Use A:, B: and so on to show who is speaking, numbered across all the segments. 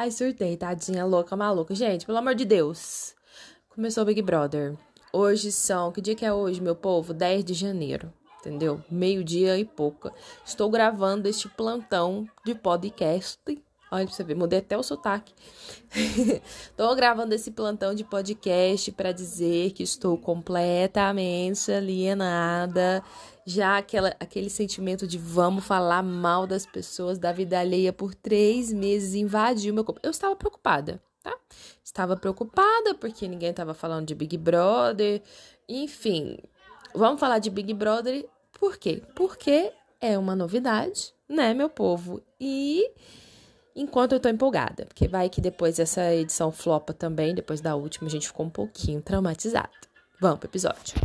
A: Ai, surtei, tadinha, louca, maluca. Gente, pelo amor de Deus. Começou o Big Brother. Hoje são. Que dia que é hoje, meu povo? 10 de janeiro. Entendeu? Meio-dia e pouca. Estou gravando este plantão de podcast. Olha pra você ver, mudei até o sotaque. Estou gravando esse plantão de podcast para dizer que estou completamente alienada já aquela, aquele sentimento de vamos falar mal das pessoas da vida alheia por três meses invadiu meu corpo. Eu estava preocupada, tá? Estava preocupada porque ninguém estava falando de Big Brother. Enfim, vamos falar de Big Brother. Por quê? Porque é uma novidade, né, meu povo? E enquanto eu tô empolgada, porque vai que depois essa edição flopa também, depois da última a gente ficou um pouquinho traumatizado. Vamos pro episódio.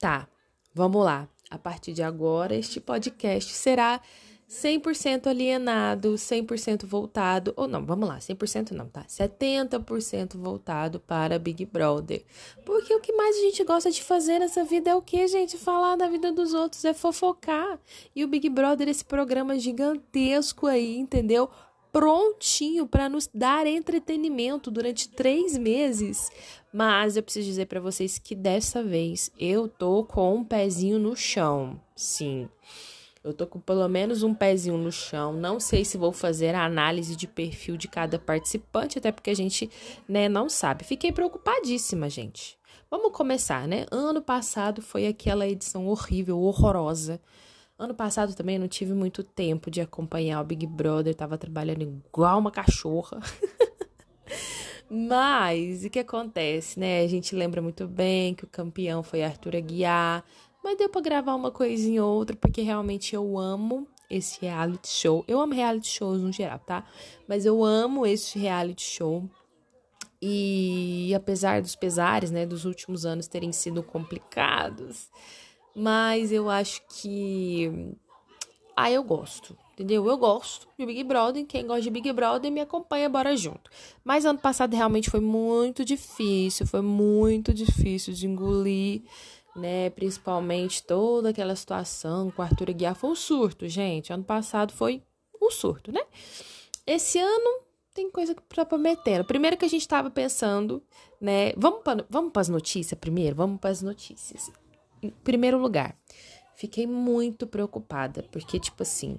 A: Tá, vamos lá. A partir de agora, este podcast será 100% alienado, 100% voltado, ou não, vamos lá, 100% não, tá? 70% voltado para Big Brother. Porque o que mais a gente gosta de fazer nessa vida é o que, gente? Falar da vida dos outros, é fofocar. E o Big Brother, esse programa gigantesco aí, entendeu? prontinho para nos dar entretenimento durante três meses. Mas eu preciso dizer para vocês que dessa vez eu tô com um pezinho no chão. Sim. Eu tô com pelo menos um pezinho no chão. Não sei se vou fazer a análise de perfil de cada participante, até porque a gente, né, não sabe. Fiquei preocupadíssima, gente. Vamos começar, né? Ano passado foi aquela edição horrível, horrorosa Ano passado também não tive muito tempo de acompanhar o Big Brother, tava trabalhando igual uma cachorra. Mas o que acontece, né? A gente lembra muito bem que o campeão foi Arthur Aguiar, mas deu para gravar uma coisinha ou outra porque realmente eu amo esse reality show. Eu amo reality shows no geral, tá? Mas eu amo esse reality show. E apesar dos pesares, né, dos últimos anos terem sido complicados, mas eu acho que. Ah, eu gosto. Entendeu? Eu gosto de Big Brother. Quem gosta de Big Brother me acompanha, bora junto. Mas ano passado realmente foi muito difícil. Foi muito difícil de engolir, né? Principalmente toda aquela situação com o Arthur Aguiar. Foi um surto, gente. Ano passado foi um surto, né? Esse ano tem coisa pra prometendo. Primeiro que a gente tava pensando, né? Vamos para vamos as notícias primeiro? Vamos para as notícias. Em primeiro lugar, fiquei muito preocupada, porque, tipo assim,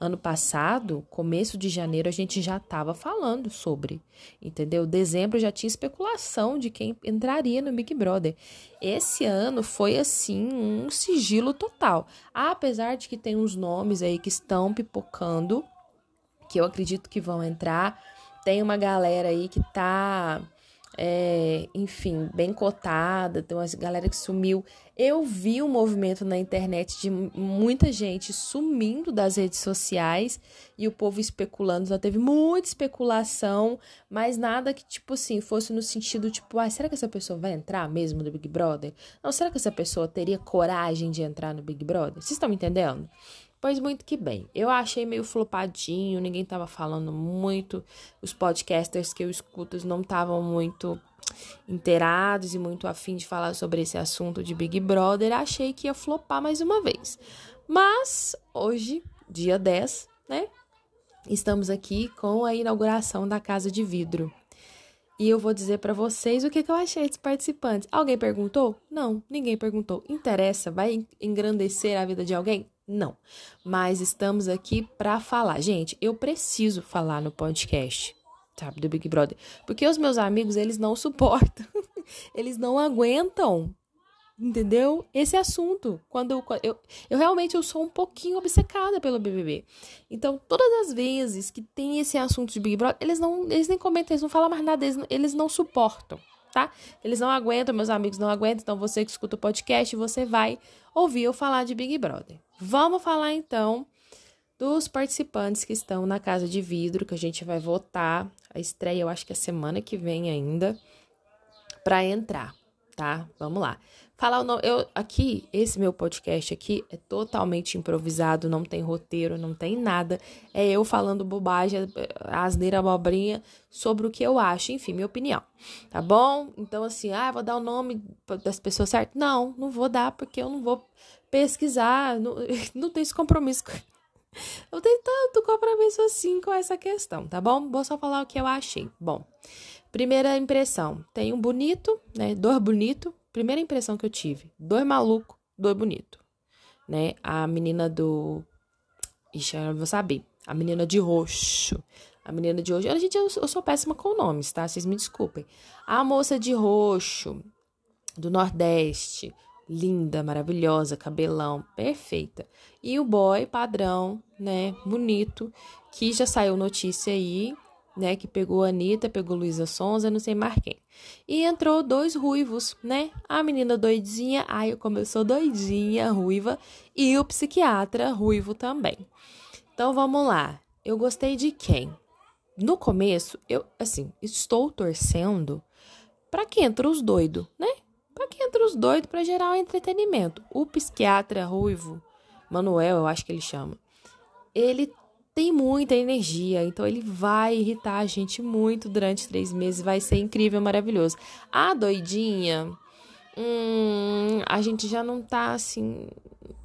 A: ano passado, começo de janeiro, a gente já estava falando sobre, entendeu? Dezembro já tinha especulação de quem entraria no Big Brother. Esse ano foi, assim, um sigilo total. Apesar de que tem uns nomes aí que estão pipocando, que eu acredito que vão entrar. Tem uma galera aí que tá é, enfim, bem cotada, tem uma galera que sumiu. Eu vi o um movimento na internet de muita gente sumindo das redes sociais e o povo especulando. Já teve muita especulação, mas nada que, tipo assim, fosse no sentido, tipo, ah, será que essa pessoa vai entrar mesmo no Big Brother? Não, será que essa pessoa teria coragem de entrar no Big Brother? Vocês estão me entendendo? Pois muito que bem. Eu achei meio flopadinho, ninguém tava falando muito. Os podcasters que eu escuto não estavam muito inteirados e muito afim de falar sobre esse assunto de Big Brother. Achei que ia flopar mais uma vez. Mas hoje, dia 10, né? Estamos aqui com a inauguração da Casa de Vidro. E eu vou dizer para vocês o que, que eu achei dos participantes. Alguém perguntou? Não, ninguém perguntou. Interessa? Vai engrandecer a vida de alguém? Não. Mas estamos aqui para falar. Gente, eu preciso falar no podcast, sabe, do Big Brother, porque os meus amigos, eles não suportam. eles não aguentam. Entendeu? Esse assunto. Quando eu, eu, eu realmente eu sou um pouquinho obcecada pelo BBB. Então, todas as vezes que tem esse assunto de Big Brother, eles não, eles nem comentam, eles não falam mais nada, eles, eles não suportam tá? Eles não aguentam, meus amigos não aguentam, então você que escuta o podcast, você vai ouvir eu falar de Big Brother. Vamos falar então dos participantes que estão na Casa de Vidro, que a gente vai votar. A estreia, eu acho que é semana que vem ainda, para entrar, tá? Vamos lá. Falar o nome. Eu, aqui, esse meu podcast aqui é totalmente improvisado, não tem roteiro, não tem nada. É eu falando bobagem, asneira, abobrinha sobre o que eu acho, enfim, minha opinião. Tá bom? Então, assim, ah, vou dar o nome das pessoas certas? Não, não vou dar, porque eu não vou pesquisar, não, não tenho esse compromisso. Eu tenho tanto compromisso assim com essa questão, tá bom? Vou só falar o que eu achei. Bom, primeira impressão: tem um bonito, né? Dor bonito, primeira impressão que eu tive, dois maluco, dois bonito, né? A menina do Ixi, eu vou saber. A menina de roxo. A menina de roxo. Gente, eu, eu sou péssima com nomes, tá? Vocês me desculpem. A moça de roxo do Nordeste. Linda, maravilhosa, cabelão, perfeita. E o boy padrão, né? Bonito, que já saiu notícia aí né? Que pegou a Anitta, pegou Luísa Sonza, não sei mais quem. E entrou dois ruivos, né? A menina doidinha, ai, sou doidinha, ruiva, e o psiquiatra ruivo também. Então vamos lá. Eu gostei de quem? No começo, eu, assim, estou torcendo para que entre os doidos, né? Para que entre os doidos para gerar um entretenimento. O psiquiatra ruivo, Manuel, eu acho que ele chama. Ele tem muita energia, então ele vai irritar a gente muito durante três meses, vai ser incrível, maravilhoso. A doidinha, hum, a gente já não tá assim,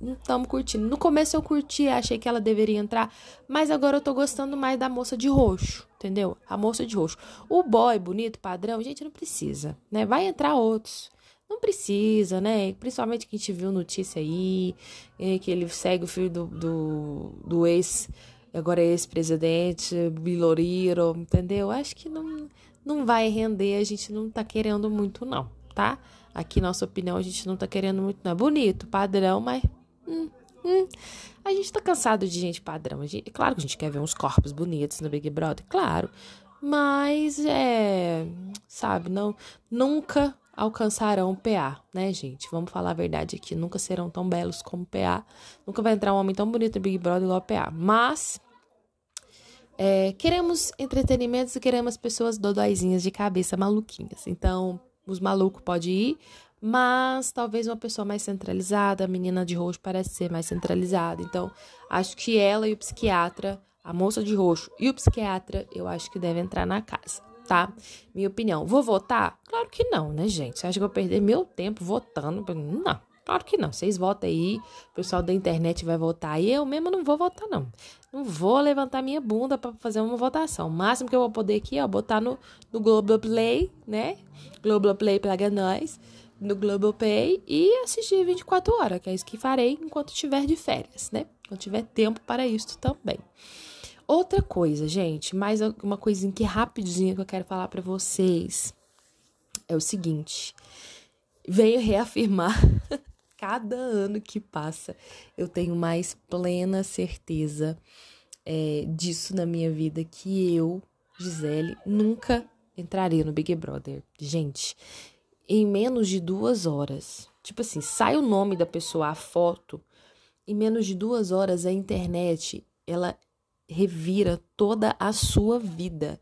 A: não estamos curtindo. No começo eu curti, achei que ela deveria entrar, mas agora eu tô gostando mais da moça de roxo, entendeu? A moça de roxo. O boy bonito, padrão, gente, não precisa, né? Vai entrar outros. Não precisa, né? Principalmente que a gente viu notícia aí, eh, que ele segue o filho do, do, do ex agora é ex-presidente, Biloriro, entendeu? Acho que não, não vai render, a gente não tá querendo muito, não, tá? Aqui, nossa opinião, a gente não tá querendo muito, não. É bonito, padrão, mas. Hum, hum. A gente tá cansado de gente padrão. Gente, claro que a gente quer ver uns corpos bonitos no Big Brother, claro. Mas é. Sabe, não. Nunca alcançarão PA, né, gente? Vamos falar a verdade aqui, nunca serão tão belos como PA. Nunca vai entrar um homem tão bonito no Big Brother igual PA. Mas é, queremos entretenimentos e queremos pessoas dodóizinhas de cabeça maluquinhas. Então, os malucos podem ir, mas talvez uma pessoa mais centralizada, a menina de roxo parece ser mais centralizada. Então, acho que ela e o psiquiatra, a moça de roxo e o psiquiatra, eu acho que devem entrar na casa tá? Minha opinião. Vou votar? Claro que não, né, gente? Você acha que eu vou perder meu tempo votando? Não, claro que não. Vocês votam aí, o pessoal da internet vai votar e eu mesmo não vou votar, não. Não vou levantar minha bunda para fazer uma votação. O máximo que eu vou poder aqui, ó, botar no, no Globoplay, né? Globoplay paga nós, no Globoplay e assistir 24 horas, que é isso que farei enquanto estiver de férias, né? Quando tiver tempo para isso também. Outra coisa, gente, mais uma coisinha que rapidinho que eu quero falar para vocês é o seguinte: venho reafirmar cada ano que passa, eu tenho mais plena certeza é, disso na minha vida que eu, Gisele, nunca entraria no Big Brother. Gente, em menos de duas horas, tipo assim, sai o nome da pessoa, a foto, em menos de duas horas a internet ela revira toda a sua vida.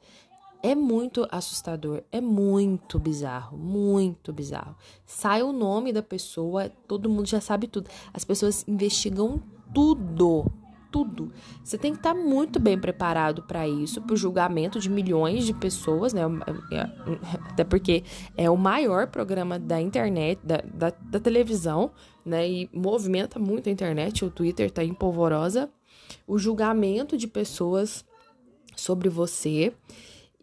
A: É muito assustador, é muito bizarro, muito bizarro. Sai o nome da pessoa, todo mundo já sabe tudo. As pessoas investigam tudo, tudo. Você tem que estar muito bem preparado para isso, para o julgamento de milhões de pessoas, né? Até porque é o maior programa da internet, da, da, da televisão, né? E movimenta muito a internet. O Twitter tá em polvorosa o julgamento de pessoas sobre você.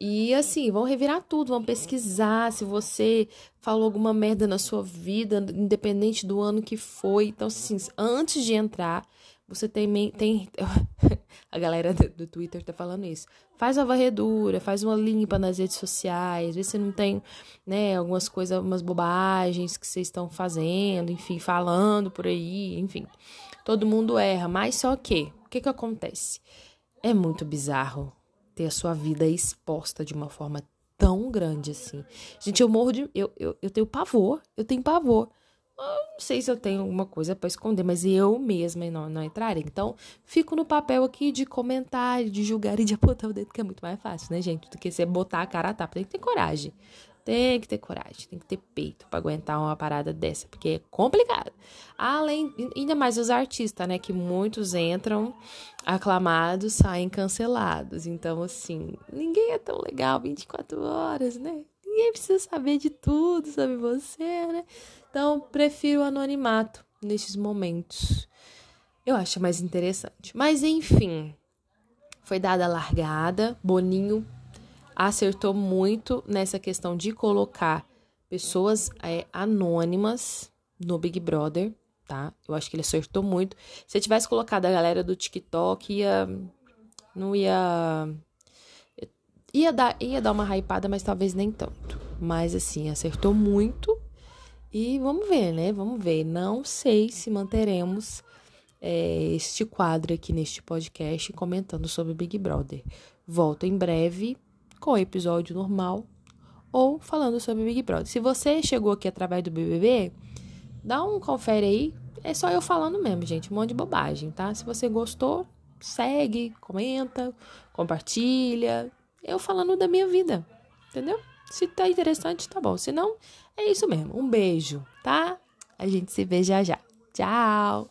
A: E assim, vão revirar tudo, vão pesquisar se você falou alguma merda na sua vida, independente do ano que foi. Então, assim, antes de entrar, você tem. tem a galera do, Twitter tá falando isso. Faz uma varredura, faz uma limpa nas redes sociais, vê se não tem, né, algumas coisas, algumas bobagens que vocês estão fazendo, enfim, falando por aí, enfim. Todo mundo erra, mas só que o que que acontece? É muito bizarro ter a sua vida exposta de uma forma tão grande assim. Gente, eu morro de. Eu, eu, eu tenho pavor. Eu tenho pavor. Eu não sei se eu tenho alguma coisa para esconder, mas eu mesma não, não entrarei. Então, fico no papel aqui de comentar, de julgar e de apontar o dedo, que é muito mais fácil, né, gente? Do que você botar a cara a tapa. Tem que ter coragem. Tem que ter coragem, tem que ter peito para aguentar uma parada dessa, porque é complicado. Além, ainda mais os artistas, né? Que muitos entram aclamados, saem cancelados. Então, assim, ninguém é tão legal 24 horas, né? Ninguém precisa saber de tudo sobre você, né? Então, prefiro o anonimato nesses momentos. Eu acho mais interessante. Mas, enfim, foi dada a largada. Boninho acertou muito nessa questão de colocar pessoas é, anônimas no Big Brother, tá? Eu acho que ele acertou muito. Se ele tivesse colocado a galera do TikTok, ia. Não ia. Ia dar, ia dar uma hypada, mas talvez nem tanto. Mas assim, acertou muito. E vamos ver, né? Vamos ver. Não sei se manteremos é, este quadro aqui neste podcast comentando sobre Big Brother. Volto em breve com o episódio normal ou falando sobre Big Brother. Se você chegou aqui através do BBB, dá um confere aí. É só eu falando mesmo, gente, um monte de bobagem, tá? Se você gostou, segue, comenta, compartilha. Eu falando da minha vida, entendeu? Se tá interessante, tá bom. Se não, é isso mesmo. Um beijo, tá? A gente se vê já já. Tchau!